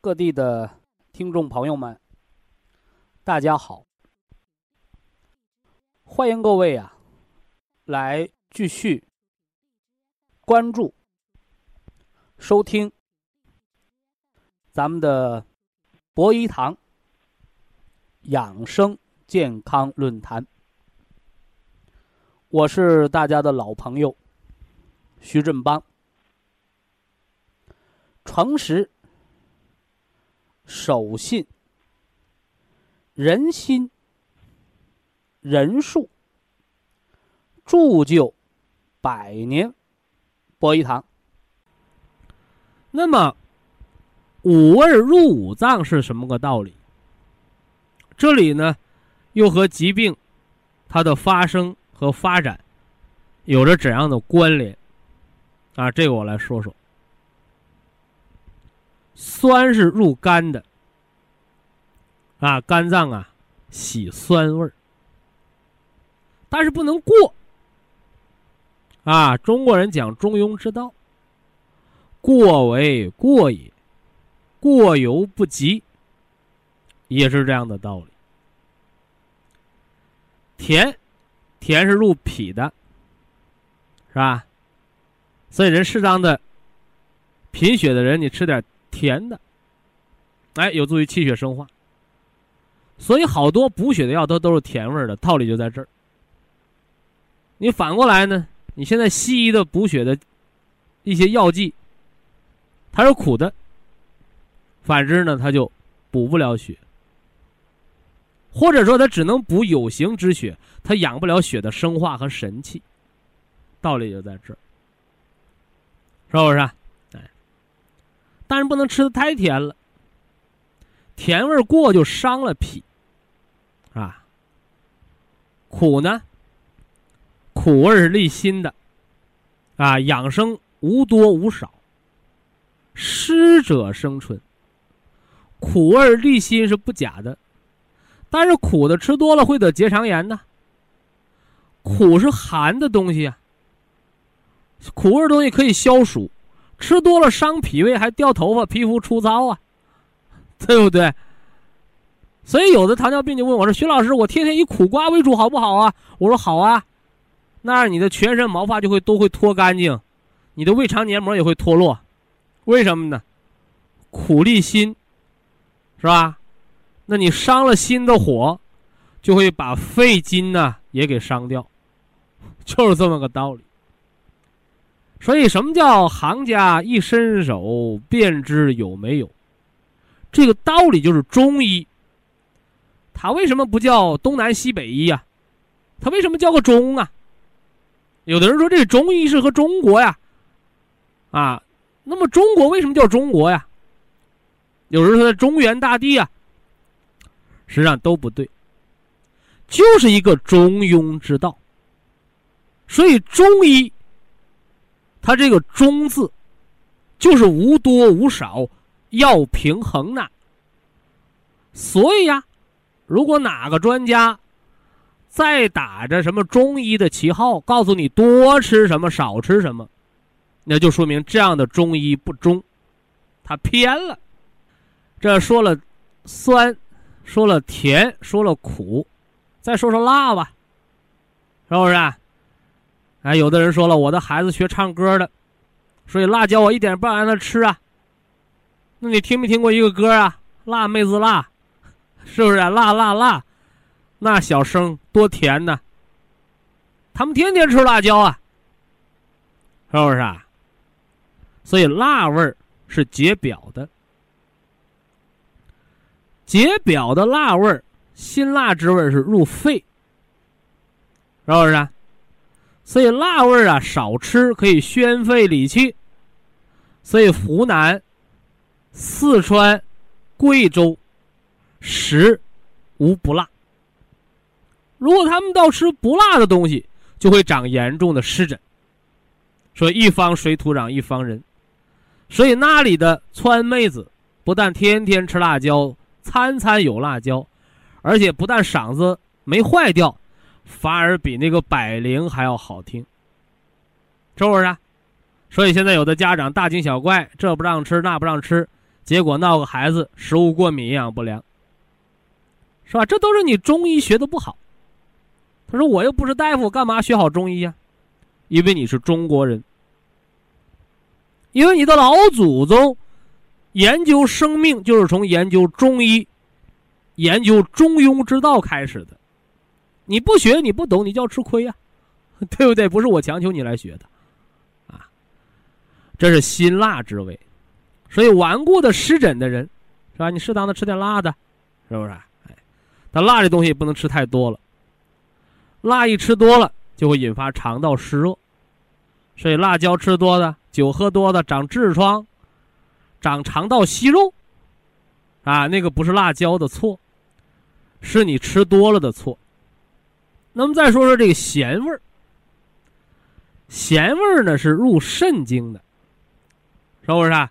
各地的听众朋友们，大家好，欢迎各位啊，来继续关注。收听咱们的博医堂养生健康论坛，我是大家的老朋友徐振邦。诚实、守信、人心、人数，铸就百年博医堂。那么，五味入五脏是什么个道理？这里呢，又和疾病它的发生和发展有着怎样的关联？啊，这个我来说说。酸是入肝的，啊，肝脏啊喜酸味儿，但是不能过。啊，中国人讲中庸之道。过为过也，过犹不及，也是这样的道理。甜，甜是入脾的，是吧？所以人适当的贫血的人，你吃点甜的，哎，有助于气血生化。所以好多补血的药它都是甜味的，道理就在这儿。你反过来呢？你现在西医的补血的一些药剂。它是苦的，反之呢，它就补不了血，或者说它只能补有形之血，它养不了血的生化和神气，道理就在这儿，是不是？但是不能吃的太甜了，甜味过就伤了脾，啊，苦呢，苦味是利心的，啊，养生无多无少。湿者生春，苦味利心是不假的，但是苦的吃多了会得结肠炎呢。苦是寒的东西啊，苦味东西可以消暑，吃多了伤脾胃，还掉头发、皮肤粗糙啊，对不对？所以有的糖尿病就问我说：“徐老师，我天天以苦瓜为主好不好啊？”我说：“好啊，那你的全身毛发就会都会脱干净，你的胃肠黏膜也会脱落。”为什么呢？苦利心，是吧？那你伤了心的火，就会把肺经呢也给伤掉，就是这么个道理。所以，什么叫行家一伸手便知有没有？这个道理就是中医。它为什么不叫东南西北医呀？它为什么叫个中啊？有的人说这中医是和中国呀，啊。那么中国为什么叫中国呀？有人说在中原大地啊，实际上都不对，就是一个中庸之道。所以中医，它这个“中”字，就是无多无少，要平衡呢。所以呀，如果哪个专家再打着什么中医的旗号，告诉你多吃什么，少吃什么。那就说明这样的中医不中，他偏了。这说了酸，说了甜，说了苦，再说说辣吧，是不是？哎，有的人说了，我的孩子学唱歌的，所以辣椒我一点不让他吃啊。那你听没听过一个歌啊？辣妹子辣，是不是啊？辣辣辣，那小声多甜呐。他们天天吃辣椒啊，是不是啊？所以辣味儿是解表的，解表的辣味儿，辛辣之味是入肺，是不是啊？所以辣味儿啊少吃可以宣肺理气。所以湖南、四川、贵州食无不辣。如果他们到吃不辣的东西，就会长严重的湿疹。说一方水土养一方人，所以那里的川妹子不但天天吃辣椒，餐餐有辣椒，而且不但嗓子没坏掉，反而比那个百灵还要好听，是不是？啊？所以现在有的家长大惊小怪，这不让吃那不让吃，结果闹个孩子食物过敏、营养不良，是吧？这都是你中医学的不好。他说：“我又不是大夫，干嘛学好中医呀？因为你是中国人，因为你的老祖宗研究生命就是从研究中医、研究中庸之道开始的。你不学，你不懂，你就要吃亏呀，对不对？不是我强求你来学的。”啊这是辛辣之味，所以顽固的湿疹的人，是吧？你适当的吃点辣的，是不是？哎，但辣这东西也不能吃太多了，辣一吃多了就会引发肠道湿热，所以辣椒吃多的、酒喝多的长痔疮、长肠道息肉，啊，那个不是辣椒的错，是你吃多了的错。那么再说说这个咸味儿，咸味儿呢是入肾经的。是不是啊？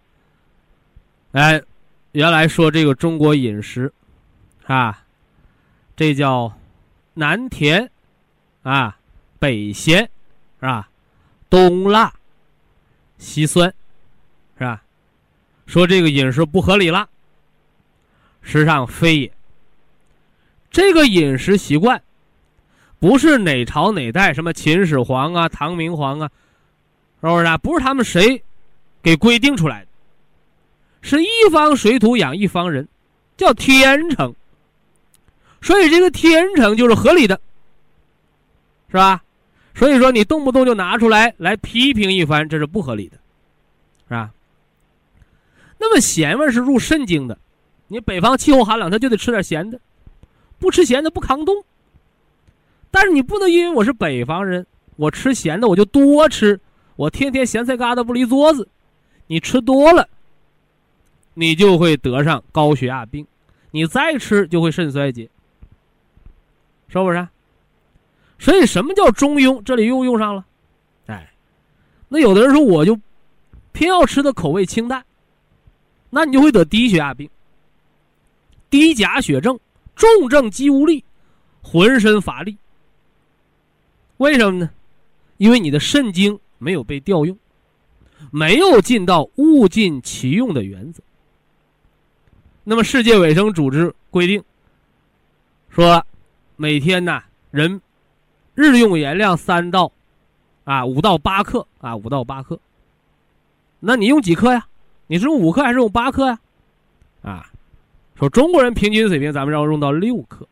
哎，原来说这个中国饮食，啊，这叫南甜，啊，北咸，是吧？东辣，西酸，是吧？说这个饮食不合理了，实际上非也。这个饮食习惯，不是哪朝哪代什么秦始皇啊、唐明皇啊，是不是啊？不是他们谁。给规定出来的，是一方水土养一方人，叫天成。所以这个天成就是合理的，是吧？所以说你动不动就拿出来来批评一番，这是不合理的，是吧？那么咸味是入肾经的，你北方气候寒冷，他就得吃点咸的，不吃咸的不抗冻。但是你不能因为我是北方人，我吃咸的我就多吃，我天天咸菜疙瘩不离桌子。你吃多了，你就会得上高血压病；你再吃就会肾衰竭，是不是？所以什么叫中庸？这里又用上了。哎，那有的人说我就偏要吃的口味清淡，那你就会得低血压病、低钾血症、重症肌无力、浑身乏力。为什么呢？因为你的肾精没有被调用。没有尽到物尽其用的原则。那么，世界卫生组织规定说，每天呢，人日用盐量三到啊五到八克啊五到八克。那你用几克呀？你是用五克还是用八克呀？啊，说中国人平均水平，咱们要用到六克。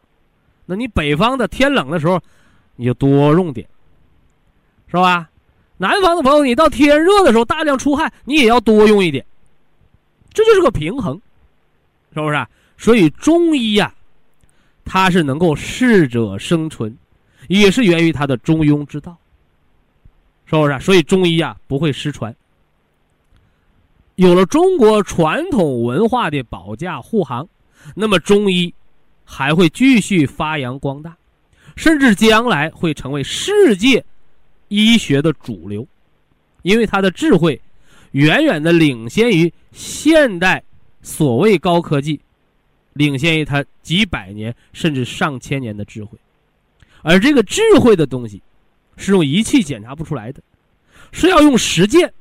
那你北方的天冷的时候，你就多用点，是吧？南方的朋友，你到天热的时候大量出汗，你也要多用一点，这就是个平衡，是不是？所以中医呀，它是能够适者生存，也是源于它的中庸之道，是不是？所以中医呀不会失传，有了中国传统文化的保驾护航，那么中医还会继续发扬光大，甚至将来会成为世界。医学的主流，因为他的智慧远远的领先于现代所谓高科技，领先于他几百年甚至上千年的智慧，而这个智慧的东西是用仪器检查不出来的，是要用实践、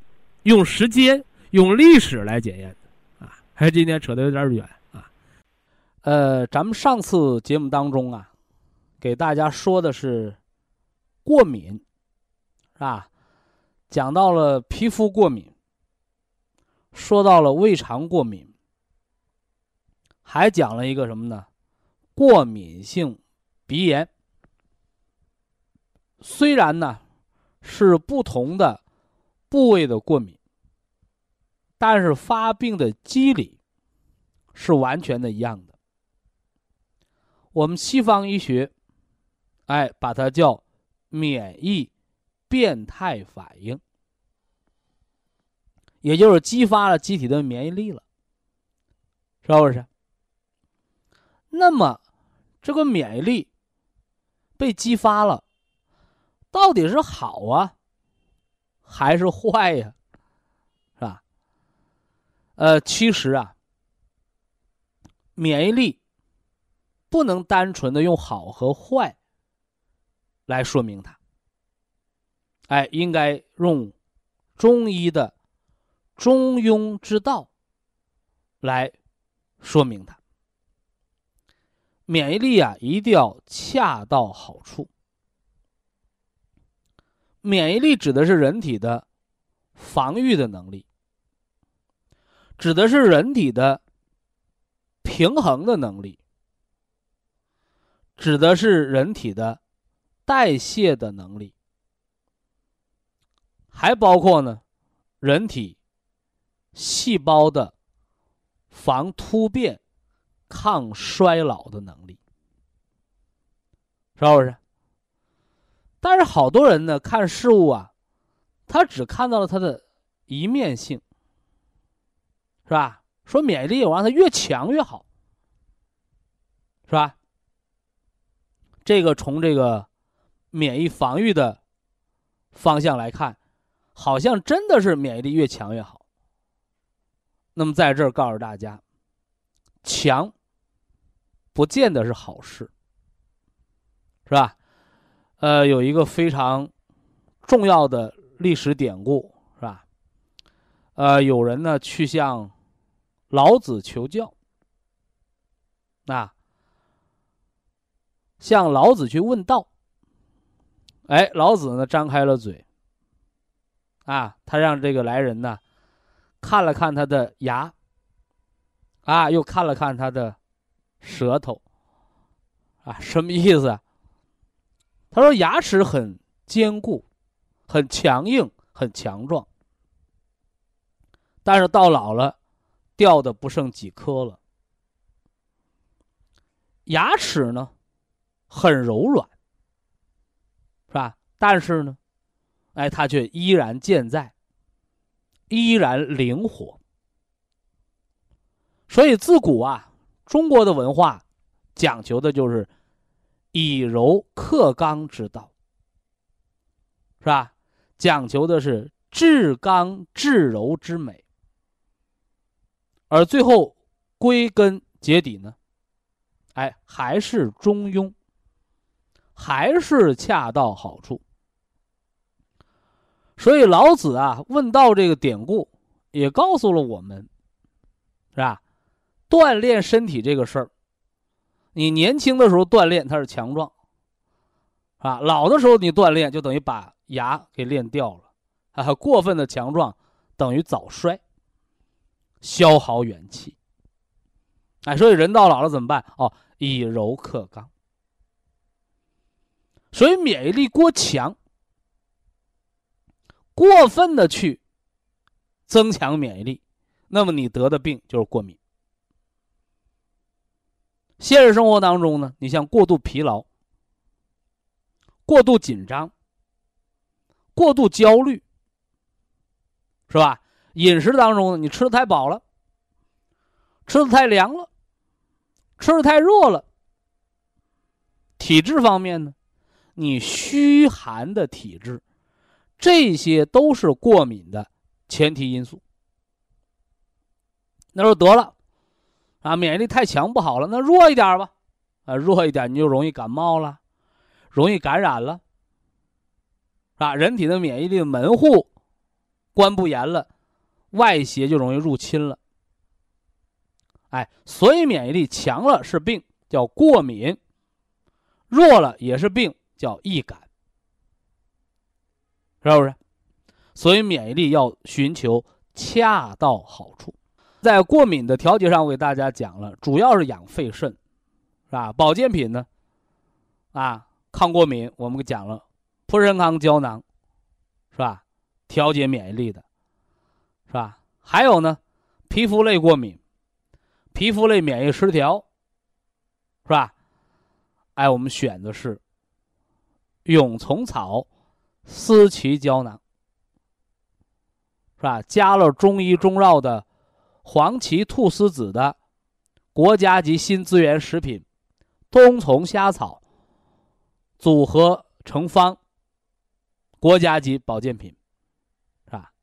用时间、用历史来检验的啊！还今天扯得有点远啊。呃，咱们上次节目当中啊，给大家说的是过敏。是吧？讲到了皮肤过敏，说到了胃肠过敏，还讲了一个什么呢？过敏性鼻炎。虽然呢是不同的部位的过敏，但是发病的机理是完全的一样的。我们西方医学，哎，把它叫免疫变态反应，也就是激发了机体的免疫力了，是不是？那么，这个免疫力被激发了，到底是好啊，还是坏呀？是吧？呃，其实啊，免疫力不能单纯的用好和坏来说明它。哎，应该用中医的中庸之道来说明它。免疫力啊，一定要恰到好处。免疫力指的是人体的防御的能力，指的是人体的平衡的能力，指的是人体的代谢的能力，还包括呢，人体细胞的防突变。抗衰老的能力，是不是？但是好多人呢，看事物啊，他只看到了它的一面性，是吧？说免疫力，我让它越强越好，是吧？这个从这个免疫防御的方向来看，好像真的是免疫力越强越好。那么在这儿告诉大家，强。不见得是好事，是吧？呃，有一个非常重要的历史典故，是吧？呃，有人呢去向老子求教，啊，向老子去问道。哎，老子呢张开了嘴，啊，他让这个来人呢看了看他的牙，啊，又看了看他的。舌头，啊，什么意思？他说牙齿很坚固，很强硬，很强壮，但是到老了，掉的不剩几颗了。牙齿呢，很柔软，但是呢，哎，它却依然健在，依然灵活。所以自古啊。中国的文化讲求的就是以柔克刚之道，是吧？讲求的是至刚至柔之美，而最后归根结底呢，哎，还是中庸，还是恰到好处。所以老子啊问道这个典故，也告诉了我们，是吧？锻炼身体这个事儿，你年轻的时候锻炼它是强壮，啊，老的时候你锻炼就等于把牙给练掉了，啊，过分的强壮等于早衰，消耗元气。哎，所以人到老了怎么办？哦，以柔克刚。所以免疫力过强，过分的去增强免疫力，那么你得的病就是过敏。现实生活当中呢，你像过度疲劳、过度紧张、过度焦虑，是吧？饮食当中呢，你吃的太饱了，吃的太凉了，吃的太热了。体质方面呢，你虚寒的体质，这些都是过敏的前提因素。那说得了。啊，免疫力太强不好了，那弱一点吧，啊，弱一点你就容易感冒了，容易感染了，啊，人体的免疫力门户关不严了，外邪就容易入侵了。哎，所以免疫力强了是病，叫过敏；弱了也是病，叫易感，是不是？所以免疫力要寻求恰到好处。在过敏的调节上，我给大家讲了，主要是养肺肾，是吧？保健品呢，啊，抗过敏，我们讲了，普仁康胶囊，是吧？调节免疫力的，是吧？还有呢，皮肤类过敏，皮肤类免疫失调，是吧？哎，我们选的是永虫草思奇胶囊，是吧？加了中医中药的。黄芪菟丝子的国家级新资源食品，冬虫夏草组合成方，国家级保健品，是吧？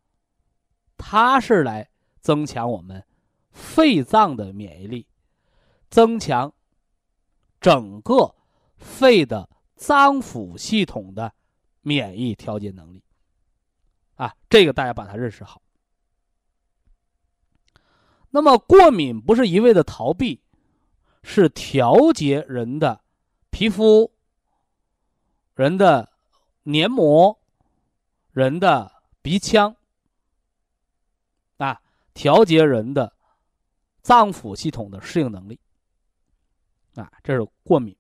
它是来增强我们肺脏的免疫力，增强整个肺的脏腑系统的免疫调节能力，啊，这个大家把它认识好。那么过敏不是一味的逃避，是调节人的皮肤、人的黏膜、人的鼻腔啊，调节人的脏腑系统的适应能力啊，这是过敏。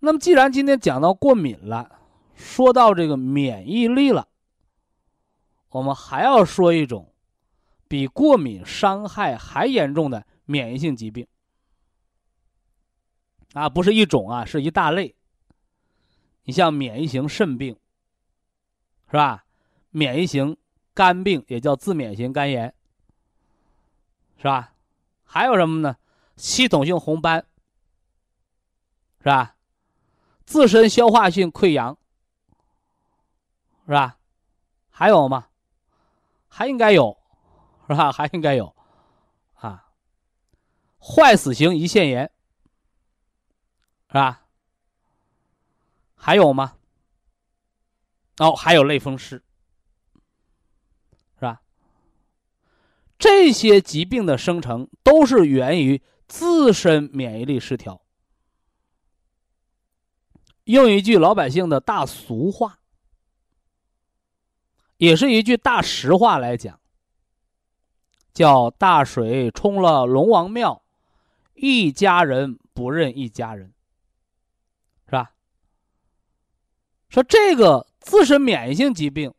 那么既然今天讲到过敏了，说到这个免疫力了，我们还要说一种。比过敏伤害还严重的免疫性疾病啊，不是一种啊，是一大类。你像免疫型肾病，是吧？免疫型肝病也叫自免型肝炎，是吧？还有什么呢？系统性红斑，是吧？自身消化性溃疡，是吧？还有吗？还应该有。是吧？还应该有，啊，坏死型胰腺炎，是吧？还有吗？哦，还有类风湿，是吧？这些疾病的生成都是源于自身免疫力失调。用一句老百姓的大俗话，也是一句大实话来讲。叫大水冲了龙王庙，一家人不认一家人，是吧？说这个自身免疫性疾病，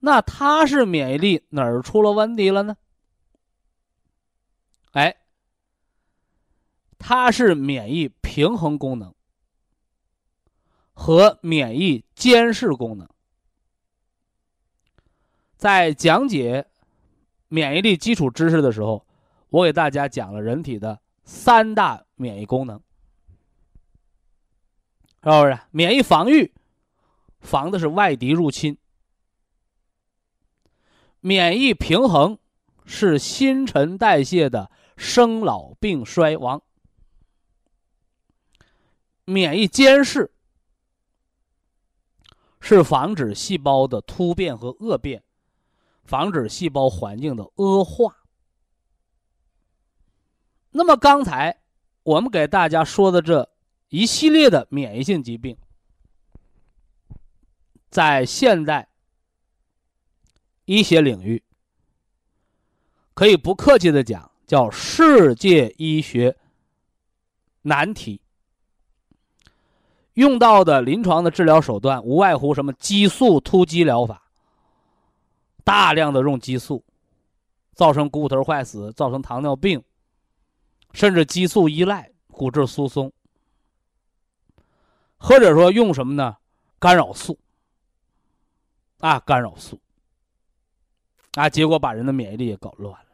那他是免疫力哪儿出了问题了呢？哎，他是免疫平衡功能和免疫监视功能，在讲解。免疫力基础知识的时候，我给大家讲了人体的三大免疫功能，是不是？免疫防御，防的是外敌入侵；免疫平衡是新陈代谢的生老病衰亡；免疫监视是防止细胞的突变和恶变。防止细胞环境的恶化。那么刚才我们给大家说的这一系列的免疫性疾病，在现代医学领域，可以不客气的讲，叫世界医学难题。用到的临床的治疗手段，无外乎什么激素突击疗法。大量的用激素，造成股骨头坏死，造成糖尿病，甚至激素依赖、骨质疏松，或者说用什么呢？干扰素啊，干扰素啊，结果把人的免疫力也搞乱了。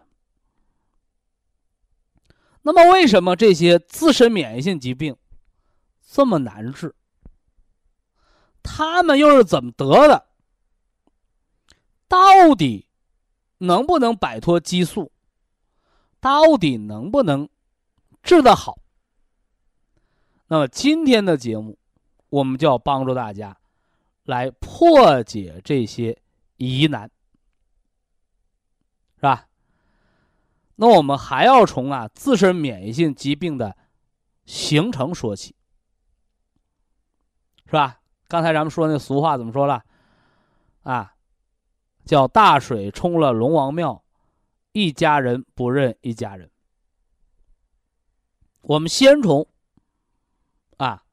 那么，为什么这些自身免疫性疾病这么难治？他们又是怎么得的？到底能不能摆脱激素？到底能不能治得好？那么今天的节目，我们就要帮助大家来破解这些疑难，是吧？那我们还要从啊自身免疫性疾病的形成说起，是吧？刚才咱们说那俗话怎么说了？啊？叫大水冲了龙王庙，一家人不认一家人。我们先从啊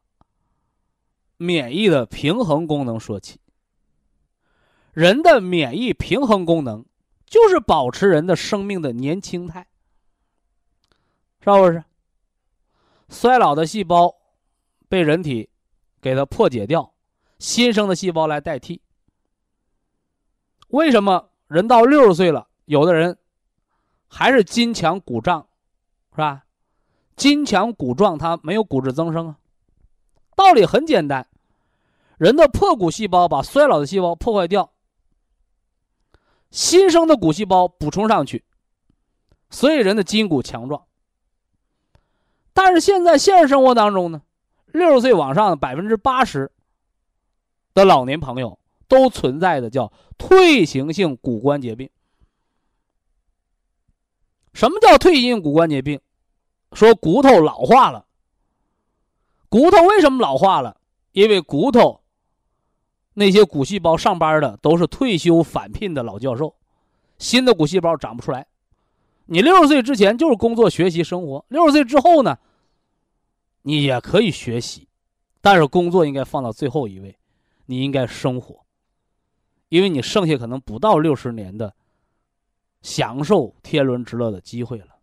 免疫的平衡功能说起。人的免疫平衡功能就是保持人的生命的年轻态，是不是？衰老的细胞被人体给它破解掉，新生的细胞来代替。为什么人到六十岁了，有的人还是筋强骨胀，是吧？筋强骨壮，它没有骨质增生啊。道理很简单，人的破骨细胞把衰老的细胞破坏掉，新生的骨细胞补充上去，所以人的筋骨强壮。但是现在现实生活当中呢，六十岁往上百分之八十的老年朋友都存在的叫退行性骨关节病。什么叫退行性骨关节病？说骨头老化了。骨头为什么老化了？因为骨头那些骨细胞上班的都是退休返聘的老教授，新的骨细胞长不出来。你六十岁之前就是工作、学习、生活；六十岁之后呢，你也可以学习，但是工作应该放到最后一位，你应该生活，因为你剩下可能不到六十年的享受天伦之乐的机会了，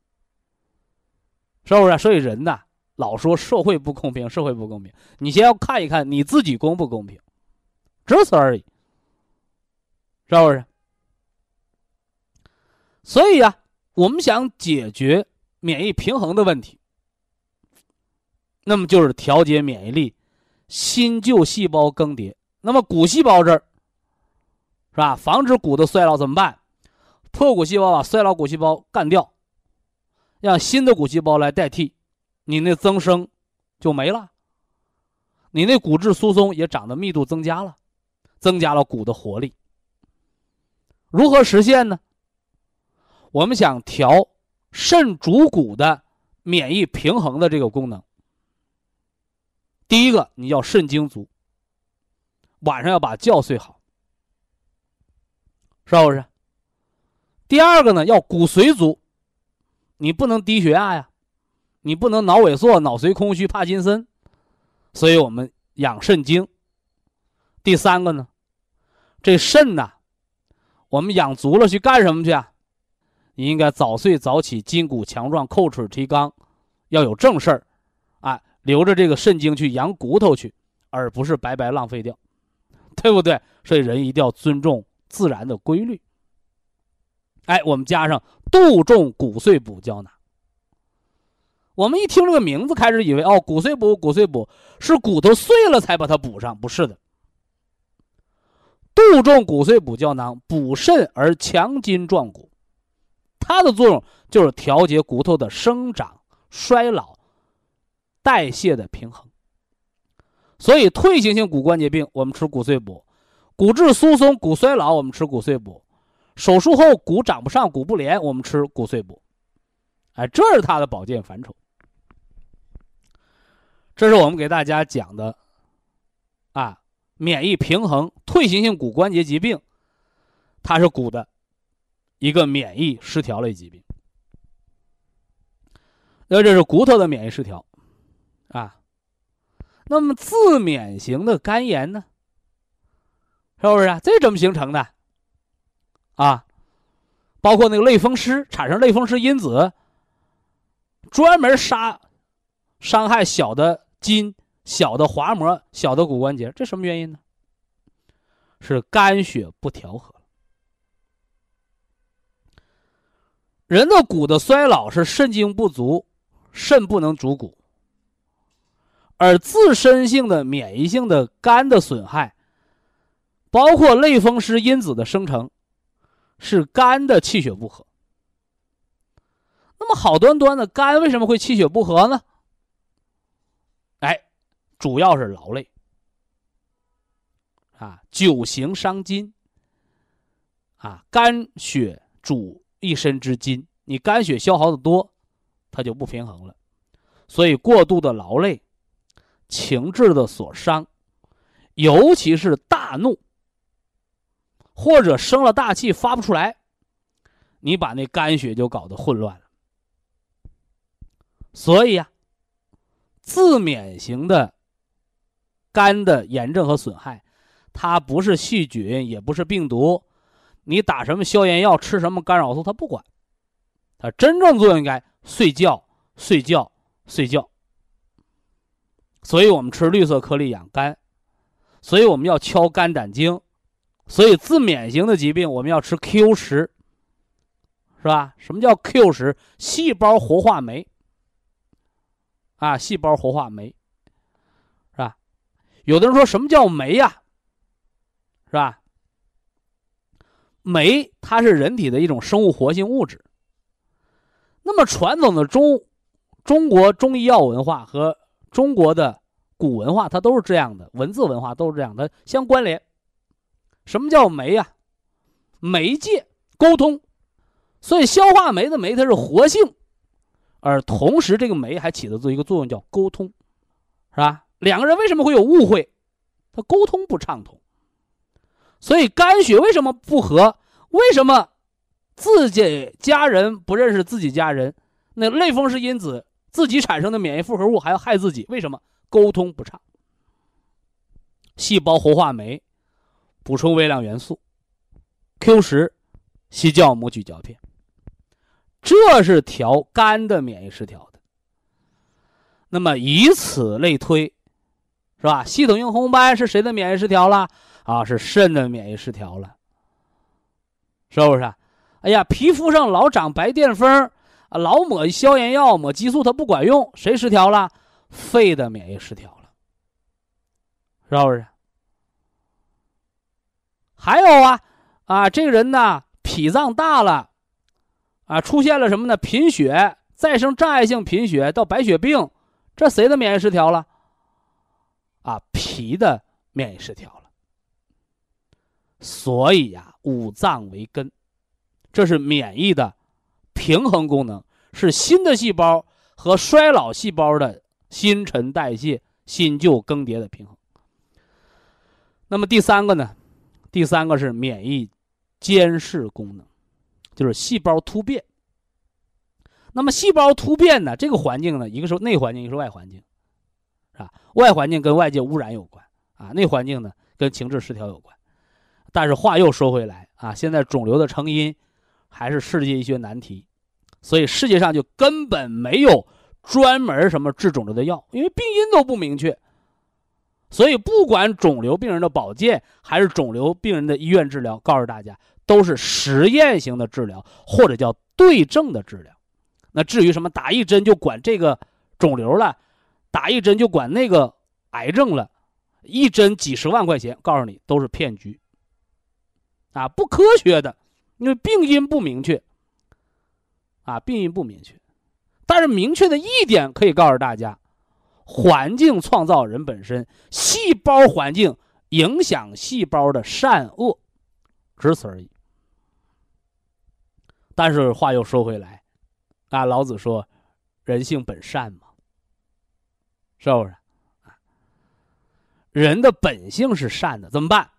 是不是？所以人呐，老说社会不公平，社会不公平，你先要看一看你自己公不公平，只此而已，是不是？所以呀。我们想解决免疫平衡的问题，那么就是调节免疫力，新旧细胞更迭。那么骨细胞这儿，是吧？防止骨的衰老怎么办？破骨细胞把衰老骨细胞干掉，让新的骨细胞来代替，你那增生就没了，你那骨质疏松也长得密度增加了，增加了骨的活力。如何实现呢？我们想调肾主骨的免疫平衡的这个功能，第一个你要肾精足，晚上要把觉睡好，是不是？第二个呢，要骨髓足，你不能低血压呀，你不能脑萎缩、脑髓空虚、帕金森，所以我们养肾精。第三个呢，这肾呐，我们养足了去干什么去啊？你应该早睡早起，筋骨强壮，叩齿提肛，要有正事儿，留着这个肾精去养骨头去，而不是白白浪费掉，对不对？所以人一定要尊重自然的规律。哎，我们加上杜仲骨碎补胶囊。我们一听这个名字，开始以为哦，骨碎补，骨碎补是骨头碎了才把它补上，不是的。杜仲骨碎补胶囊补肾而强筋壮骨。它的作用就是调节骨头的生长、衰老、代谢的平衡。所以退行性骨关节病我们吃骨髓补，骨质疏松、骨衰老我们吃骨髓补，手术后骨长不上、骨不连我们吃骨髓补。哎，这是它的保健范畴。这是我们给大家讲的，啊，免疫平衡、退行性骨关节疾病，它是骨的。一个免疫失调类疾病，那这是骨头的免疫失调，啊，那么自免型的肝炎呢？是不是啊？这怎么形成的？啊，包括那个类风湿产生类风湿因子，专门杀伤害小的筋、小的滑膜、小的骨关节，这什么原因呢？是肝血不调和。人的骨的衰老是肾精不足，肾不能主骨，而自身性的免疫性的肝的损害，包括类风湿因子的生成，是肝的气血不和。那么好端端的肝为什么会气血不和呢？哎，主要是劳累啊，久行伤筋啊，肝血主。一身之筋，你肝血消耗的多，它就不平衡了。所以过度的劳累、情志的所伤，尤其是大怒，或者生了大气发不出来，你把那肝血就搞得混乱了。所以呀，自免型的肝的炎症和损害，它不是细菌，也不是病毒，你打什么消炎药，吃什么干扰素，它不管。它真正作用应该睡觉、睡觉、睡觉。所以我们吃绿色颗粒养肝，所以我们要敲肝胆经，所以自免型的疾病我们要吃 Q 十，是吧？什么叫 Q 十？细胞活化酶。啊，细胞活化酶，是吧？有的人说什么叫酶呀？是吧？酶它是人体的一种生物活性物质。那么传统的中中国中医药文化和中国的古文化，它都是这样的，文字文化都是这样的相关联。什么叫酶呀？媒介沟通，所以消化酶的酶它是活性。而同时，这个酶还起的这一个作用叫沟通，是吧？两个人为什么会有误会？他沟通不畅通，所以肝血为什么不和？为什么自己家人不认识自己家人？那类风湿因子自己产生的免疫复合物还要害自己？为什么沟通不畅？细胞活化酶补充微量元素，Q 十，西酵母咀嚼片。这是调肝的免疫失调的。那么以此类推，是吧？系统性红斑是谁的免疫失调了？啊，是肾的免疫失调了，是不是？哎呀，皮肤上老长白癜风，啊，老抹消炎药、抹激素，它不管用，谁失调了？肺的免疫失调了，是不是？还有啊，啊，这个人呢，脾脏大了。啊，出现了什么呢？贫血，再生障碍性贫血到白血病，这谁的免疫失调了？啊，脾的免疫失调了。所以呀，五脏为根，这是免疫的平衡功能，是新的细胞和衰老细胞的新陈代谢、新旧更迭的平衡。那么第三个呢？第三个是免疫监视功能。就是细胞突变。那么细胞突变呢？这个环境呢，一个是内环境，一个是外环境，是吧？外环境跟外界污染有关啊，内环境呢跟情志失调有关。但是话又说回来啊，现在肿瘤的成因还是世界医学难题，所以世界上就根本没有专门什么治肿瘤的药，因为病因都不明确。所以不管肿瘤病人的保健还是肿瘤病人的医院治疗，告诉大家。都是实验型的治疗，或者叫对症的治疗。那至于什么打一针就管这个肿瘤了，打一针就管那个癌症了，一针几十万块钱，告诉你都是骗局。啊，不科学的，因为病因不明确。啊，病因不明确，但是明确的一点可以告诉大家：环境创造人本身，细胞环境影响细胞的善恶。只此而已。但是话又说回来，啊，老子说，人性本善嘛，是不是？啊人的本性是善的，怎么办？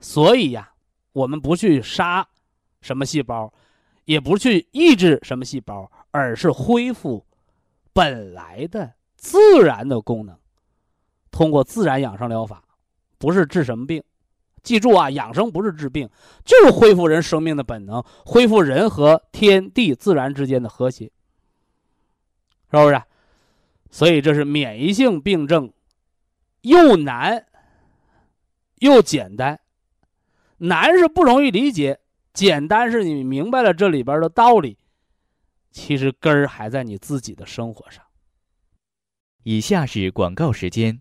所以呀，我们不去杀什么细胞，也不去抑制什么细胞，而是恢复本来的自然的功能，通过自然养生疗法，不是治什么病。记住啊，养生不是治病，就是恢复人生命的本能，恢复人和天地自然之间的和谐，是不是？所以这是免疫性病症，又难又简单。难是不容易理解，简单是你明白了这里边的道理。其实根儿还在你自己的生活上。以下是广告时间。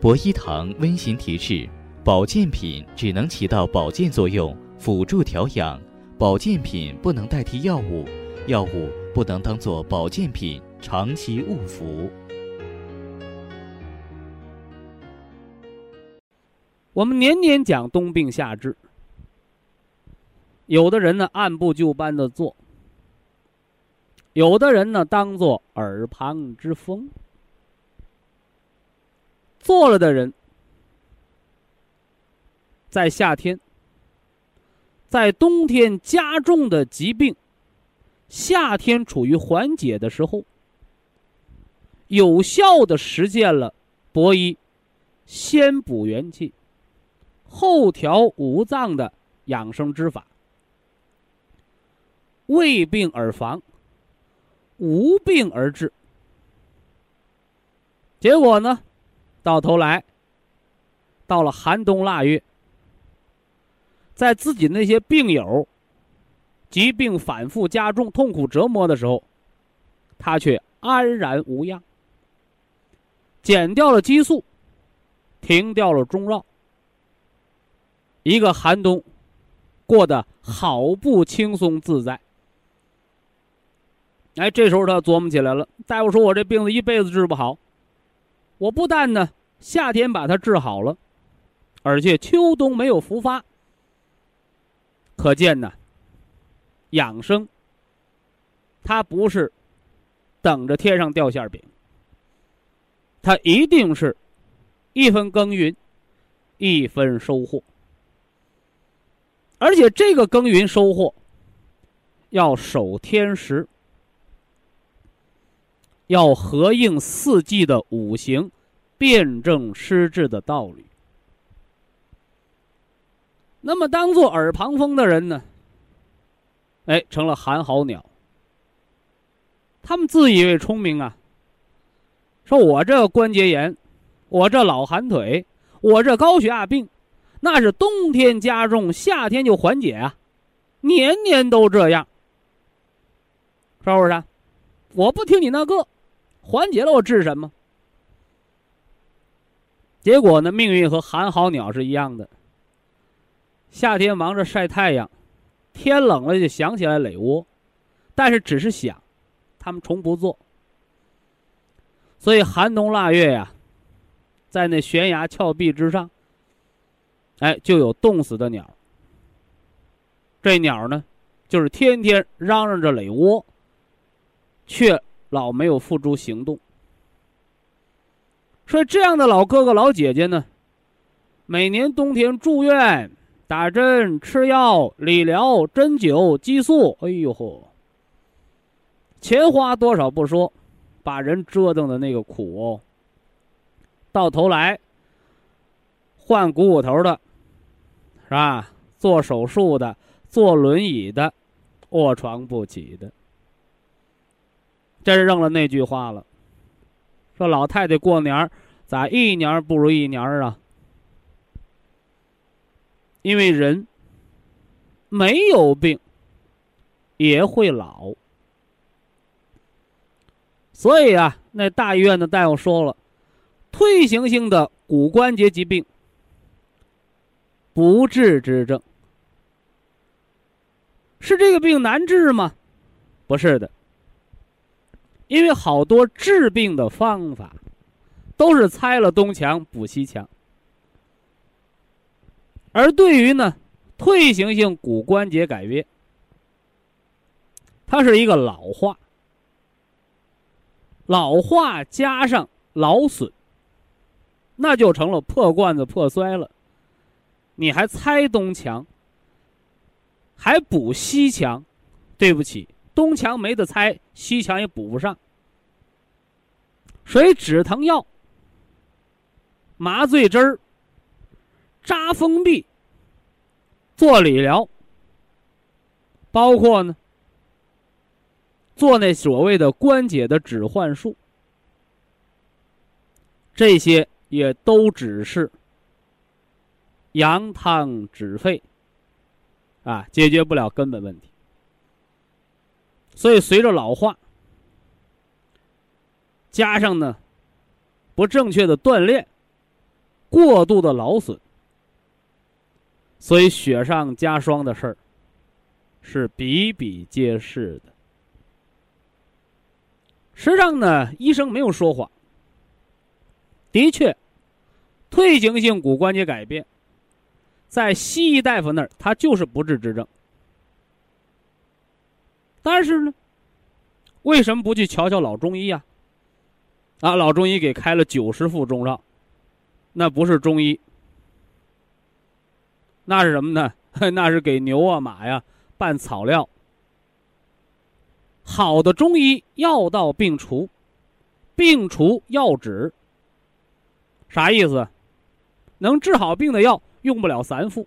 博一堂温馨提示：保健品只能起到保健作用，辅助调养；保健品不能代替药物，药物不能当做保健品长期误服。我们年年讲冬病夏治，有的人呢按部就班的做，有的人呢当做耳旁之风。做了的人，在夏天，在冬天加重的疾病，夏天处于缓解的时候，有效的实践了博医先补元气、后调五脏的养生之法，未病而防，无病而治。结果呢，到头来，到了寒冬腊月，在自己那些病友疾病反复加重、痛苦折磨的时候，他却安然无恙，减掉了激素，停掉了中药，一个寒冬过得好不轻松自在。哎，这时候他琢磨起来了，大夫说我这病子一辈子治不好。我不但呢夏天把它治好了，而且秋冬没有复发。可见呢，养生，它不是等着天上掉馅饼，它一定是一分耕耘一分收获，而且这个耕耘收获要守天时。要合应四季的五行，辩证施治的道理。那么，当做耳旁风的人呢？哎，成了寒号鸟。他们自以为聪明啊，说我这关节炎，我这老寒腿，我这高血压病，那是冬天加重，夏天就缓解啊，年年都这样，是不是？我不听你那个。缓解了，我治什么？结果呢？命运和寒号鸟是一样的。夏天忙着晒太阳，天冷了就想起来垒窝，但是只是想，他们从不做。所以寒冬腊月呀，在那悬崖峭壁之上，哎，就有冻死的鸟。这鸟呢，就是天天嚷嚷着垒窝，却。老没有付诸行动，所以这样的老哥哥老姐姐呢，每年冬天住院、打针、吃药、理疗、针灸、激素，哎呦呵，钱花多少不说，把人折腾的那个苦哦。到头来，换股骨头的，是吧？做手术的，坐轮椅的，卧床不起的。真应了那句话了，说老太太过年儿咋一年不如一年儿啊？因为人没有病也会老，所以啊，那大医院的大夫说了，退行性的骨关节疾病不治之症，是这个病难治吗？不是的。因为好多治病的方法，都是拆了东墙补西墙，而对于呢，退行性骨关节改变，它是一个老化，老化加上劳损，那就成了破罐子破摔了。你还拆东墙，还补西墙，对不起。东墙没得拆，西墙也补不上。所以止疼药、麻醉针儿、扎封闭、做理疗，包括呢做那所谓的关节的止患术，这些也都只是扬汤止沸，啊，解决不了根本问题。所以，随着老化，加上呢不正确的锻炼，过度的劳损，所以雪上加霜的事儿是比比皆是的。实际上呢，医生没有说谎。的确，退行性骨关节改变，在西医大夫那儿，他就是不治之症。但是呢，为什么不去瞧瞧老中医呀？啊，老中医给开了九十副中药，那不是中医，那是什么呢？那是给牛啊马呀拌草料。好的中医药到病除，病除药止。啥意思？能治好病的药用不了三副，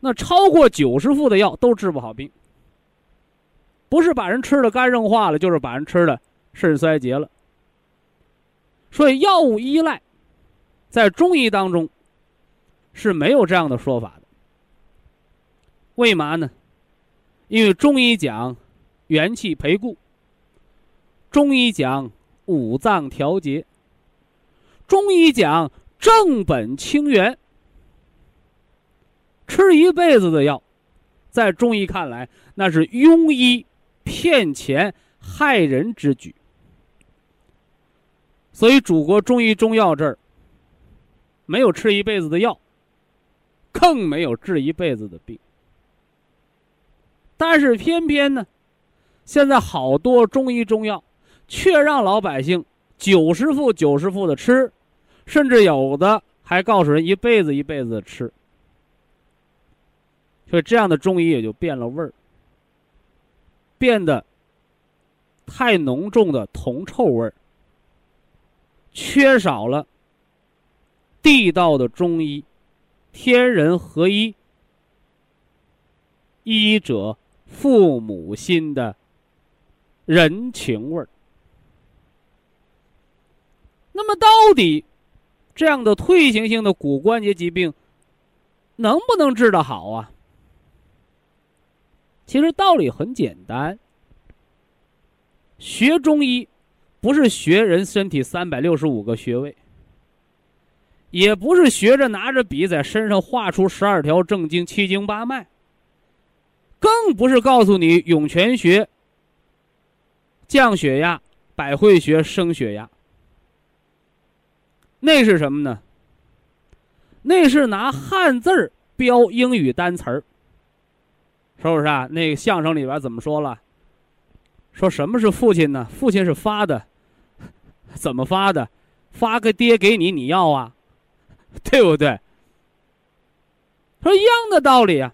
那超过九十副的药都治不好病。不是把人吃的肝硬化了，就是把人吃的肾衰竭了。所以药物依赖，在中医当中是没有这样的说法的。为嘛呢？因为中医讲元气培固，中医讲五脏调节。中医讲正本清源，吃一辈子的药，在中医看来那是庸医骗钱害人之举。所以，祖国中医中药这儿没有吃一辈子的药，更没有治一辈子的病。但是偏偏呢，现在好多中医中药却让老百姓九十副九十副的吃。甚至有的还告诉人一辈子一辈子的吃，所以这样的中医也就变了味儿，变得太浓重的铜臭味儿，缺少了地道的中医，天人合一，医者父母心的人情味儿。那么到底？这样的退行性的骨关节疾病，能不能治得好啊？其实道理很简单。学中医，不是学人身体三百六十五个穴位，也不是学着拿着笔在身上画出十二条正经、七经八脉，更不是告诉你涌泉穴降血压、百会穴升血压。那是什么呢？那是拿汉字儿标英语单词儿，是不是啊？那个相声里边怎么说了？说什么是父亲呢？父亲是发的，怎么发的？发个爹给你，你要啊，对不对？说一样的道理啊。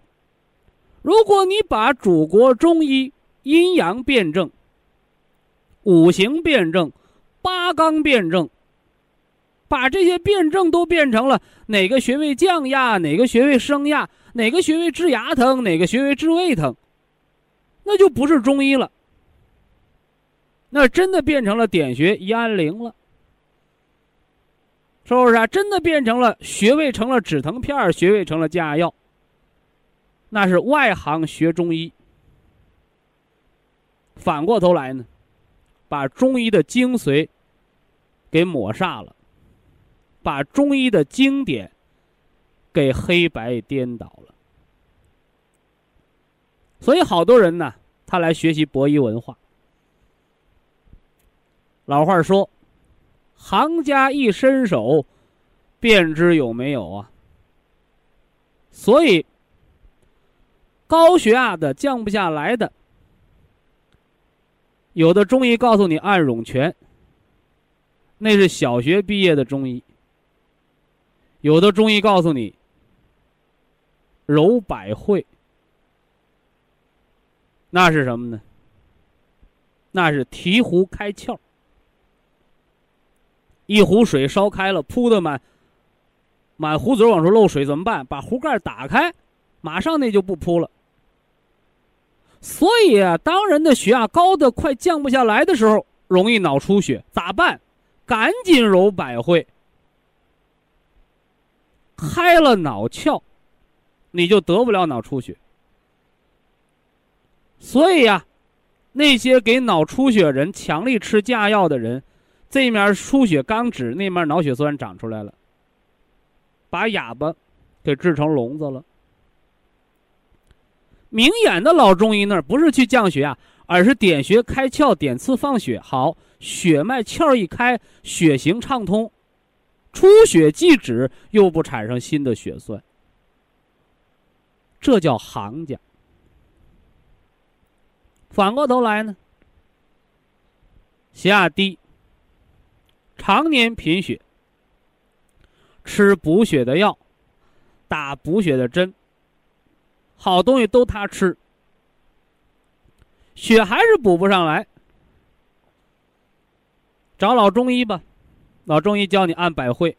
如果你把祖国中医阴阳辩证、五行辩证、八纲辩证。把这些辩证都变成了哪个穴位降压，哪个穴位升压，哪个穴位治牙疼，哪个穴位治胃疼，那就不是中医了。那真的变成了点穴一按铃了，是不是啊？真的变成了穴位成了止疼片穴位成了降压药。那是外行学中医。反过头来呢，把中医的精髓给抹煞了。把中医的经典给黑白颠倒了，所以好多人呢，他来学习博弈文化。老话说：“行家一伸手，便知有没有啊。”所以，高血压的降不下来的，有的中医告诉你按涌泉，那是小学毕业的中医。有的中医告诉你，揉百会，那是什么呢？那是提壶开窍。一壶水烧开了，扑的满满壶嘴往出漏水，怎么办？把壶盖打开，马上那就不扑了。所以啊，当人的血压高的快降不下来的时候，容易脑出血，咋办？赶紧揉百会。开了脑窍，你就得不了脑出血。所以呀，那些给脑出血人强力吃降药的人，这面出血刚止，那面脑血栓长出来了，把哑巴给治成聋子了。明眼的老中医那儿不是去降血压，而是点穴开窍，点刺放血。好，血脉窍一开，血行畅通。出血即止，又不产生新的血栓，这叫行家。反过头来呢，血压低，常年贫血，吃补血的药，打补血的针，好东西都他吃，血还是补不上来，找老中医吧，老中医教你按百会，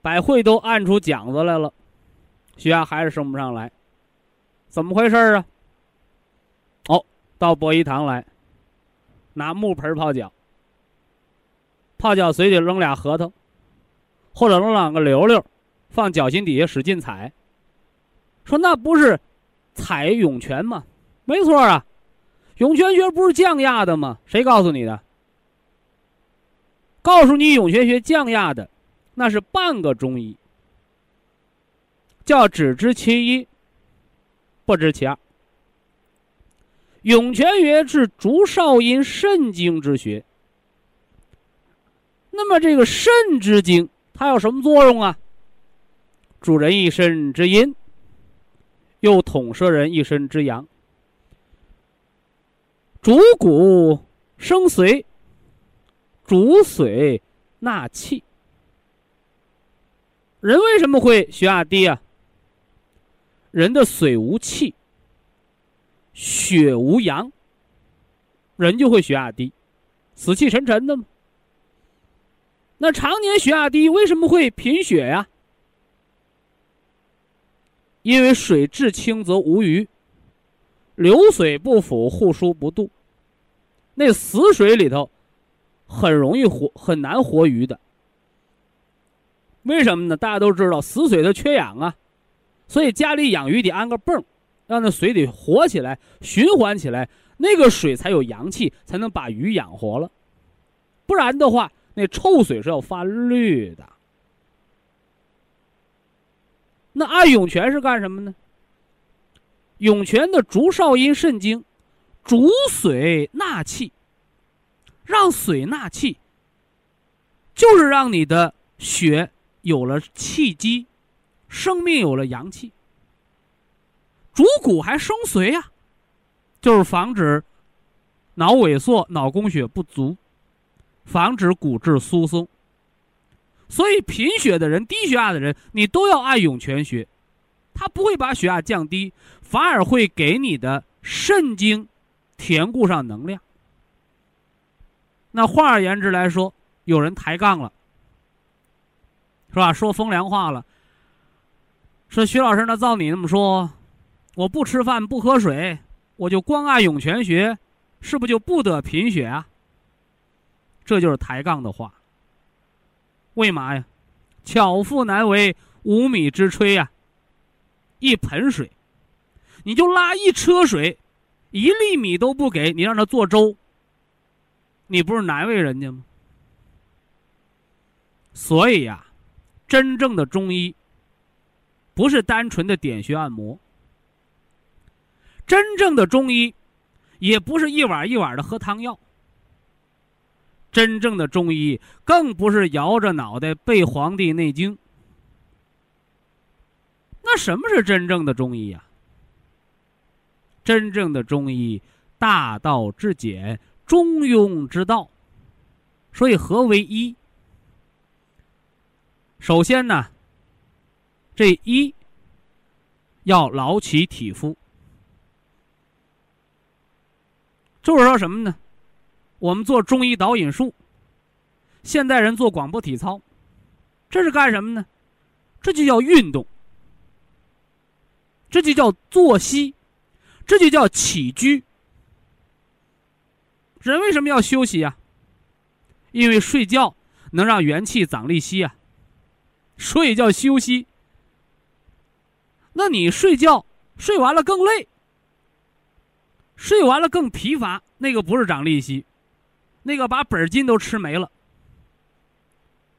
百会都按出茧子来了，血压还是升不上来，怎么回事啊？到博医堂来，拿木盆泡脚，泡脚水里扔俩核桃，或者扔两个溜溜，放脚心底下使劲踩。说那不是踩涌泉吗？没错啊，涌泉穴不是降压的吗？谁告诉你的？告诉你涌泉穴降压的，那是半个中医，叫只知其一，不知其二。涌泉穴是足少阴肾经之穴，那么这个肾之经它有什么作用啊？主人一身之阴，又统摄人一身之阳，主骨生髓，主髓纳气。人为什么会血压低啊？人的髓无气。血无阳，人就会血压低，死气沉沉的嘛。那常年血压低，为什么会贫血呀？因为水至清则无鱼，流水不腐，户枢不蠹。那死水里头很容易活，很难活鱼的。为什么呢？大家都知道，死水它缺氧啊，所以家里养鱼得安个泵。让那水得活起来，循环起来，那个水才有阳气，才能把鱼养活了。不然的话，那臭水是要发绿的。那按涌泉是干什么呢？涌泉的足少阴肾经，主水纳气，让水纳气，就是让你的血有了气机，生命有了阳气。主骨还生髓呀，就是防止脑萎缩、脑供血不足，防止骨质疏松。所以贫血的人、低血压的人，你都要按涌泉穴，它不会把血压降低，反而会给你的肾经填固上能量。那换而言之来说，有人抬杠了，是吧？说风凉话了，说徐老师，那照你那么说。我不吃饭不喝水，我就光按涌泉穴，是不是就不得贫血啊？这就是抬杠的话。为嘛呀？巧妇难为无米之炊呀。一盆水，你就拉一车水，一粒米都不给你，让他做粥，你不是难为人家吗？所以呀，真正的中医不是单纯的点穴按摩。真正的中医，也不是一碗一碗的喝汤药。真正的中医，更不是摇着脑袋背《黄帝内经》。那什么是真正的中医呀？真正的中医，大道至简，中庸之道。所以，何为医？首先呢，这医要劳其体肤。就是说什么呢？我们做中医导引术，现代人做广播体操，这是干什么呢？这就叫运动，这就叫作息，这就叫起居。人为什么要休息呀？因为睡觉能让元气长利息啊，所以叫休息。那你睡觉睡完了更累。睡完了更疲乏，那个不是长利息，那个把本金都吃没了，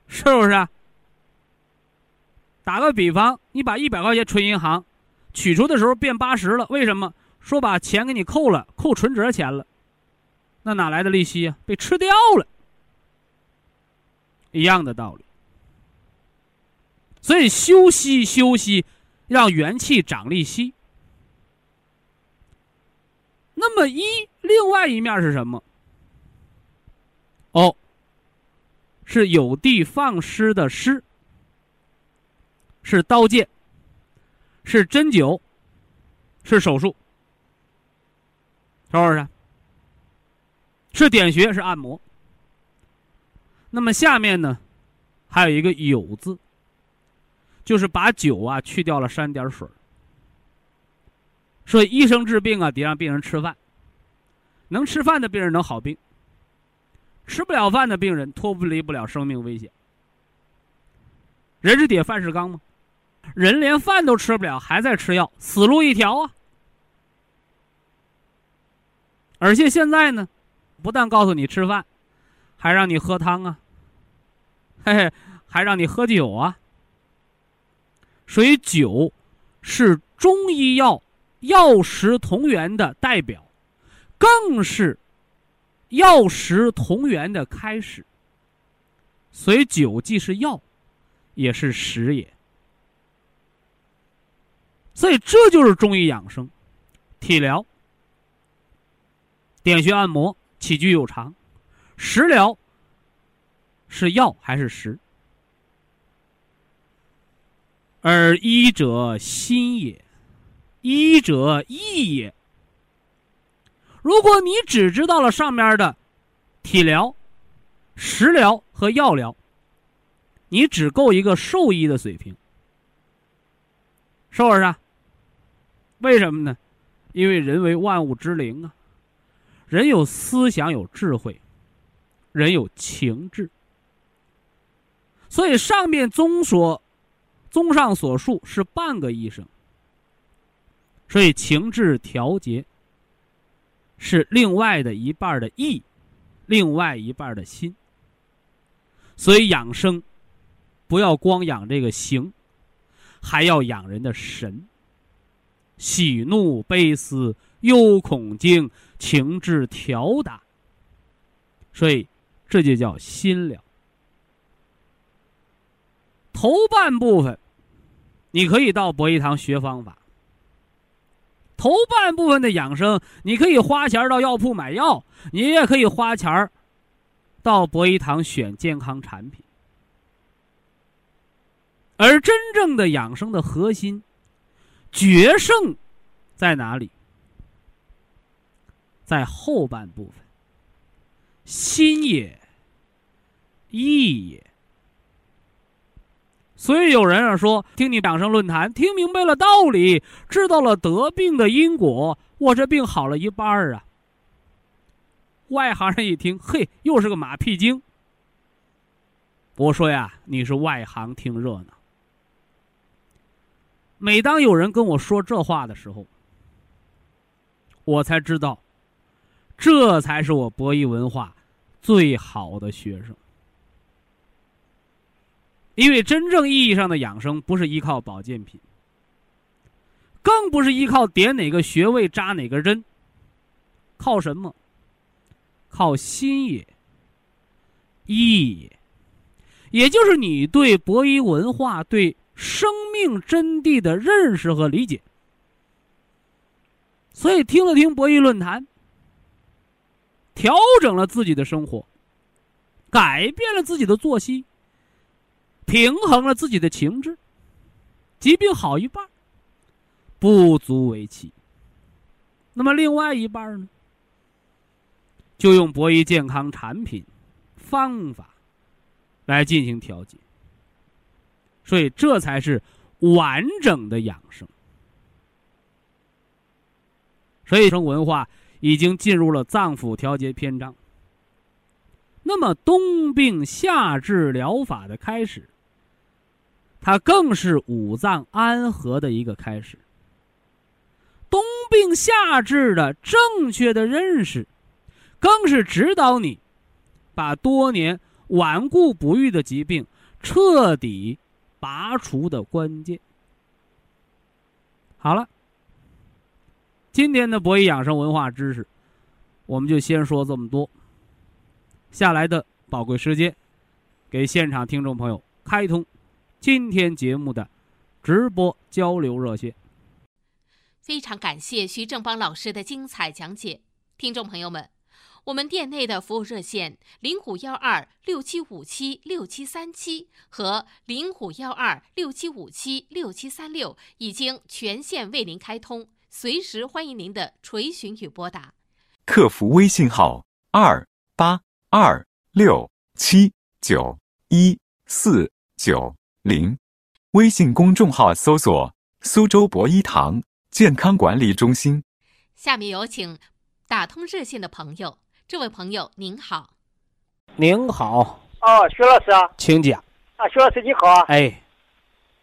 是不是？打个比方，你把一百块钱存银行，取出的时候变八十了，为什么？说把钱给你扣了，扣存折钱了，那哪来的利息啊？被吃掉了，一样的道理。所以休息休息，让元气长利息。那么一另外一面是什么？哦，是有的放矢的矢。是刀剑，是针灸，是手术，是不是？是点穴，是按摩。那么下面呢，还有一个酉字，就是把酒啊去掉了，沾点水。所以医生治病啊，得让病人吃饭。能吃饭的病人能好病，吃不了饭的病人脱离不了生命危险。人是铁，饭是钢吗？人连饭都吃不了，还在吃药，死路一条啊！而且现在呢，不但告诉你吃饭，还让你喝汤啊，嘿嘿，还让你喝酒啊。所以酒是中医药药食同源的代表。更是药食同源的开始，所以酒既是药，也是食也。所以这就是中医养生、体疗、点穴按摩、起居有常。食疗是药还是食？而医者心也，医者意也。如果你只知道了上面的体疗、食疗和药疗，你只够一个兽医的水平，是不是？为什么呢？因为人为万物之灵啊，人有思想、有智慧，人有情志，所以上面综所、综上所述是半个医生，所以情志调节。是另外的一半的意，另外一半的心。所以养生，不要光养这个形，还要养人的神。喜怒悲思忧恐惊，情志调达。所以这就叫心疗。头半部分，你可以到博医堂学方法。头半部分的养生，你可以花钱到药铺买药，你也可以花钱到博医堂选健康产品。而真正的养生的核心，决胜在哪里？在后半部分，心也，意也。所以有人啊说，听你养生论坛，听明白了道理，知道了得病的因果，我这病好了一半啊。外行人一听，嘿，又是个马屁精。我说呀，你是外行听热闹。每当有人跟我说这话的时候，我才知道，这才是我博弈文化最好的学生。因为真正意义上的养生，不是依靠保健品，更不是依靠点哪个穴位扎哪个针，靠什么？靠心也，意也，也就是你对博弈文化、对生命真谛的认识和理解。所以听了听博弈论坛，调整了自己的生活，改变了自己的作息。平衡了自己的情志，疾病好一半，不足为奇。那么另外一半呢？就用博弈健康产品方法来进行调节。所以这才是完整的养生。所以生文化已经进入了脏腑调节篇章。那么冬病夏治疗法的开始。它更是五脏安和的一个开始。冬病夏治的正确的认识，更是指导你把多年顽固不愈的疾病彻底拔除的关键。好了，今天的博弈养生文化知识，我们就先说这么多。下来的宝贵时间，给现场听众朋友开通。今天节目的直播交流热线，非常感谢徐正邦老师的精彩讲解。听众朋友们，我们店内的服务热线零五幺二六七五七六七三七和零五幺二六七五七六七三六已经全线为您开通，随时欢迎您的垂询与拨打。客服微信号二八二六七九一四九零，微信公众号搜索“苏州博一堂健康管理中心”。下面有请打通热线的朋友，这位朋友您好，您好，哦，徐老师啊，请讲。啊，徐老师你好啊，哎，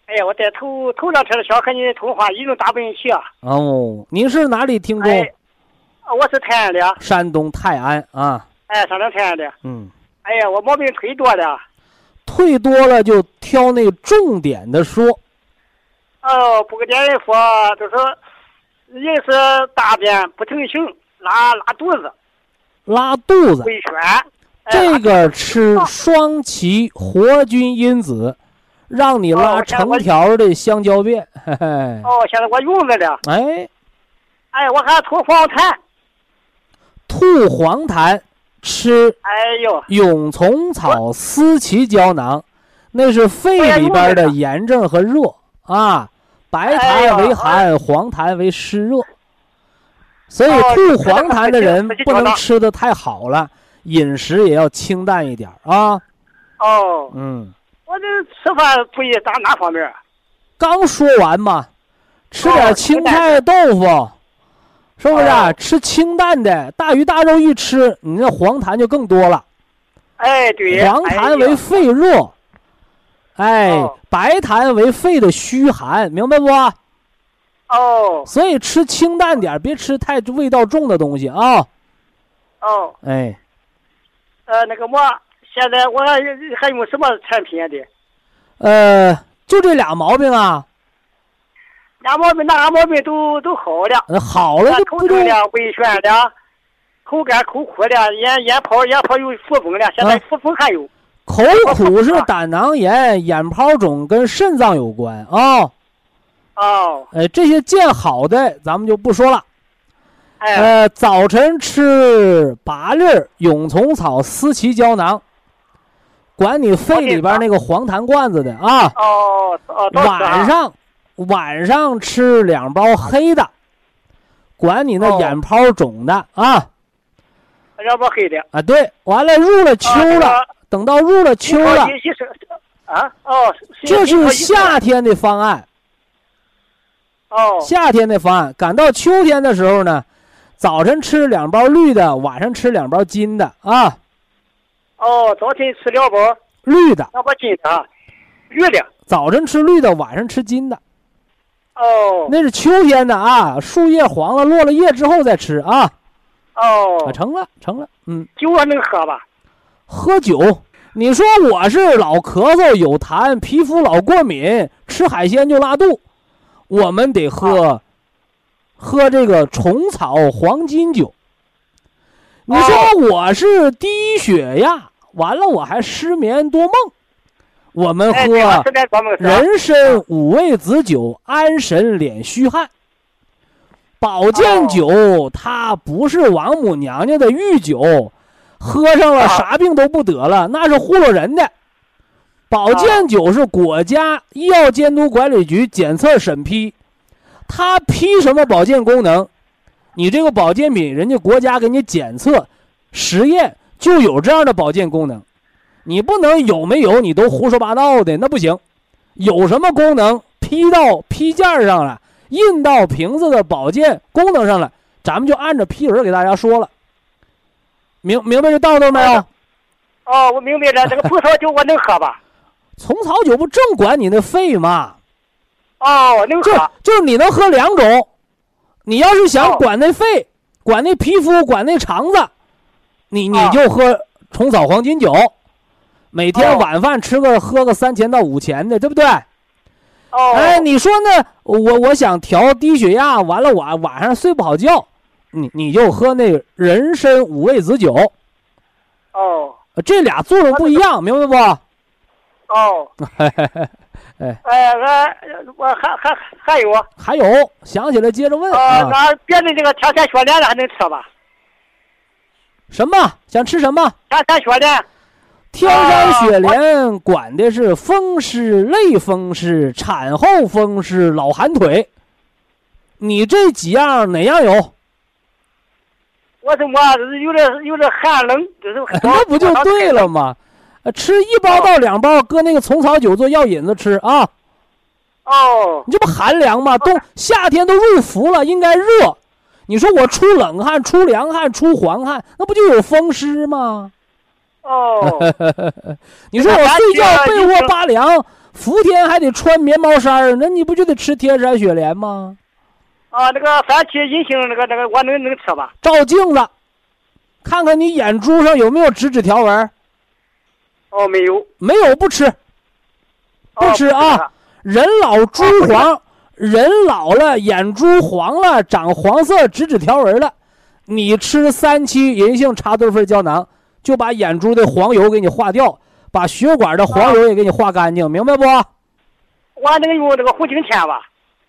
哎呀，我在头头两天的想和你通话，一直打不进去啊。哦，您是哪里听众？我是泰安的，山东泰安啊。哎，山东泰安的。嗯，哎呀，我毛病忒多了。忒多了就挑那重点的说。哦，不给点人说，就是人是大便不成形，拉拉肚子，拉肚子，这个吃双歧活菌因子，让你拉成条的香蕉便。嘿嘿。哦，现在我用着了。哎，哎，我还吐黄痰。吐黄痰，吃哎呦，蛹虫草思奇胶囊，那是肺里边的炎症和热啊。白痰为寒，黄痰为湿热，所以吐黄痰的人不能吃的太好了，饮食也要清淡一点啊。哦，嗯，我这吃饭注意打哪方面？刚说完嘛，吃点青菜豆腐，是不是、啊？吃清淡的，大鱼大肉一吃，你那黄痰就更多了。哎，对，黄痰为肺热。哎，哦、白痰为肺的虚寒，明白不？哦。所以吃清淡点，别吃太味道重的东西啊。哦。哎。呃，那个我现在我还用什么产品的？呃，就这俩毛病啊。俩毛病，那俺毛病都都好了。好了就不中了，胃宣了，口干口苦的，眼眼泡眼泡有浮肿了，现在浮肿还有。口苦是胆囊炎、眼泡肿跟肾脏有关啊。哦。哎，这些见好的咱们就不说了。哎。呃，早晨吃八粒蛹虫草思奇胶囊，管你肺里边那个黄痰罐子的啊。哦哦。晚上晚上吃两包黑的，管你那眼泡肿的啊。两包黑的。啊，对，完了入了秋了。等到入了秋了，啊哦，这是夏天的方案。哦，夏天的方案，赶到秋天的时候呢，早晨吃两包绿的，晚上吃两包金的啊。哦，早晨吃两包绿的，两包金的，绿的。早晨吃绿的，晚上吃金的。哦，那是秋天的啊，树叶黄了，落了叶之后再吃啊。哦，啊，成了，成了，嗯。酒还能喝吧？喝酒，你说我是老咳嗽有痰，皮肤老过敏，吃海鲜就拉肚，我们得喝，啊、喝这个虫草黄金酒。你说我是低血压，完了我还失眠多梦，我们喝人参五味子酒，安神敛虚汗。保健酒它不是王母娘娘的御酒。喝上了啥病都不得了，那是糊弄人的。保健酒是国家医药监督管理局检测审批，它批什么保健功能，你这个保健品人家国家给你检测实验就有这样的保健功能，你不能有没有你都胡说八道的，那不行。有什么功能批到批件上了，印到瓶子的保健功能上了，咱们就按照批文给大家说了。明明白这道理没有？哦，我明白了。这个虫草酒我能喝吧？虫草酒不正管你那肺吗？哦，能喝。就就是你能喝两种，你要是想管那肺、哦、管那皮肤、管那肠子，你你就喝虫草黄金酒，每天晚饭吃个、哦、喝个三钱到五钱的，对不对？哦。哎，你说呢？我我想调低血压，完了晚晚上睡不好觉。你你就喝那个人参五味子酒，哦，这俩作用不一样，明白不？哦，哎，哎，我我还还还有还有，想起来接着问啊。那别的这个天天雪莲的还能吃吧？什么？想吃什么？天山雪莲。天山雪莲管的是风湿、类风湿、产后风湿、老寒腿。你这几样哪样有？我怎么有点有点寒冷？就是 那不就对了吗？吃一包到两包，搁那个虫草酒做药引子吃啊。哦。你这不寒凉吗？冬夏天都入伏了，应该热。你说我出冷汗、出凉汗、出黄汗，那不就有风湿吗？哦。你说我睡觉被窝扒凉，伏天还得穿棉毛衫那你不就得吃天山雪莲吗？啊，那个三七银杏，那个那个我能能吃吧？照镜子，看看你眼珠上有没有直指条纹。哦，没有，没有不吃，不吃啊！人老珠黄，人老了眼珠黄了，长黄色直指条纹了，你吃三七银杏茶多酚胶囊，就把眼珠的黄油给你化掉，把血管的黄油也给你化干净，明白不？我那个用那个红景天吧。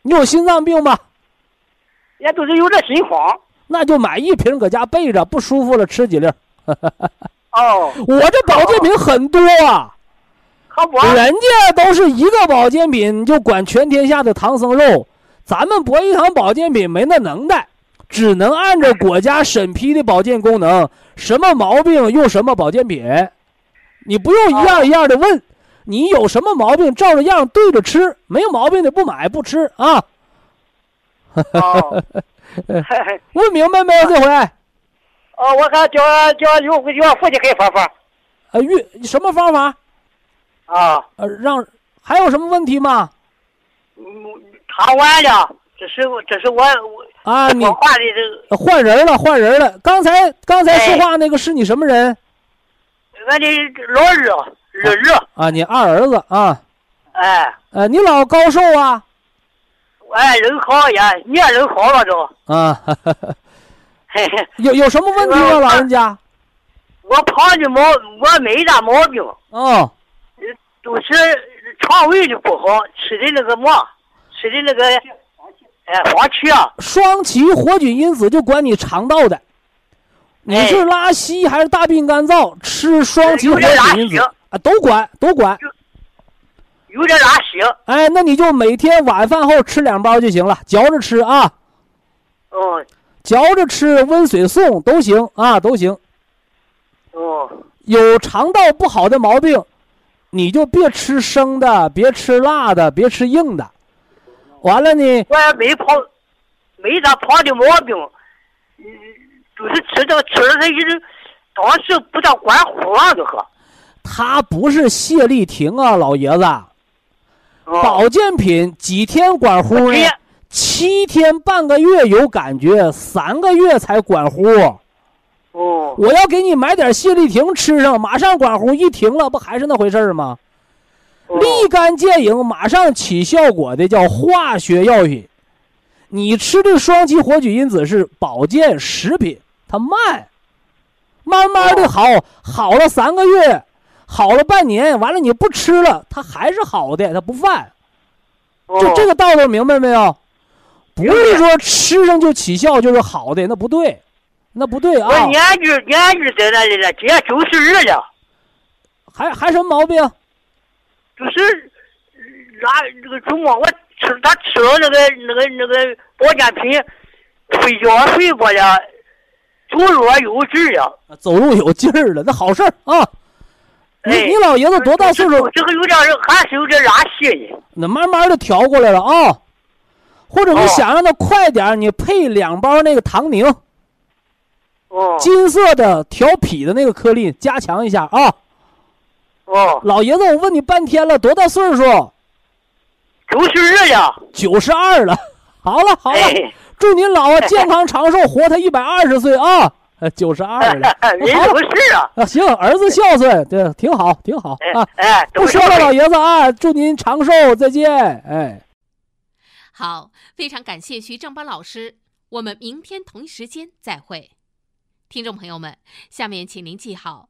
你有心脏病吗？也都是有点心慌。那就买一瓶搁家备着，不舒服了吃几粒。哦，我这保健品很多啊，可不，人家都是一个保健品就管全天下的唐僧肉，咱们博一堂保健品没那能耐，只能按照国家审批的保健功能，什么毛病用什么保健品，你不用一样一样的问，你有什么毛病照着样对着吃，没有毛病的不买不吃啊。问明白没有这回？哦，我看叫叫有有夫妻可以方法。呃，月什么方法？啊。呃，让还有什么问题吗？嗯，查完了，这是我这是我我啊，你换的这换人了，换人了。刚才刚才说话那个是你什么人？俺的老二，二儿。啊，你二儿子啊。哎。呃，你老高寿啊？哎，人好呀，你也人好了都。啊。有有什么问题吗，老人家？我胖的毛，我没啥毛病。哦。都是肠胃的不好，吃的那个嘛，吃的那个，哎，黄芪啊。双歧活菌因子就管你肠道的，你是拉稀还是大便干燥？吃双歧活菌因子啊，都管都管。有点拉稀。哎，那你就每天晚饭后吃两包就行了，嚼着吃啊。哦。嚼着吃，温水送都行啊，都行。哦。有肠道不好的毛病，你就别吃生的，别吃辣的，别吃硬的。完了呢？我也没胖，没啥胖的毛病，嗯，就是吃这个吃了它一直，当时不大管乎啊，都喝。他不是谢丽婷啊，老爷子。哦。保健品几天管乎呢？七天半个月有感觉，三个月才管乎。哦，我要给你买点谢丽婷吃上，马上管乎，一停了不还是那回事吗？立竿见影，马上起效果的叫化学药品。你吃的双歧活菌因子是保健食品，它慢，慢慢的好，好了三个月，好了半年，完了你不吃了，它还是好的，它不犯。就这个道理明白没有？不是说吃上就起效就是好的，那不对，那不对啊！在那里了，今年九十二了，还还什么毛病？就是那这个周末我吃他吃了那个那个那个保健品，睡觉睡过了，走路有劲儿了。走路有劲儿了，那好事儿啊！你你老爷子多大岁数？这个有点还是有点拉稀呢。那慢慢的调过来了啊。或者你想让他快点，你配两包那个唐宁，哦，金色的调脾的那个颗粒，加强一下啊。哦，老爷子，我问你半天了，多大岁数？九十二呀。九十二了，好了好了，祝您老啊健康长寿，活他一百二十岁啊！九十二了，好了啊，行，儿子孝顺，对，挺好挺好啊。哎，不说了，老爷子啊，祝您长寿，再见，哎。好，非常感谢徐正邦老师，我们明天同一时间再会。听众朋友们，下面请您记好，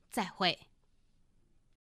再会。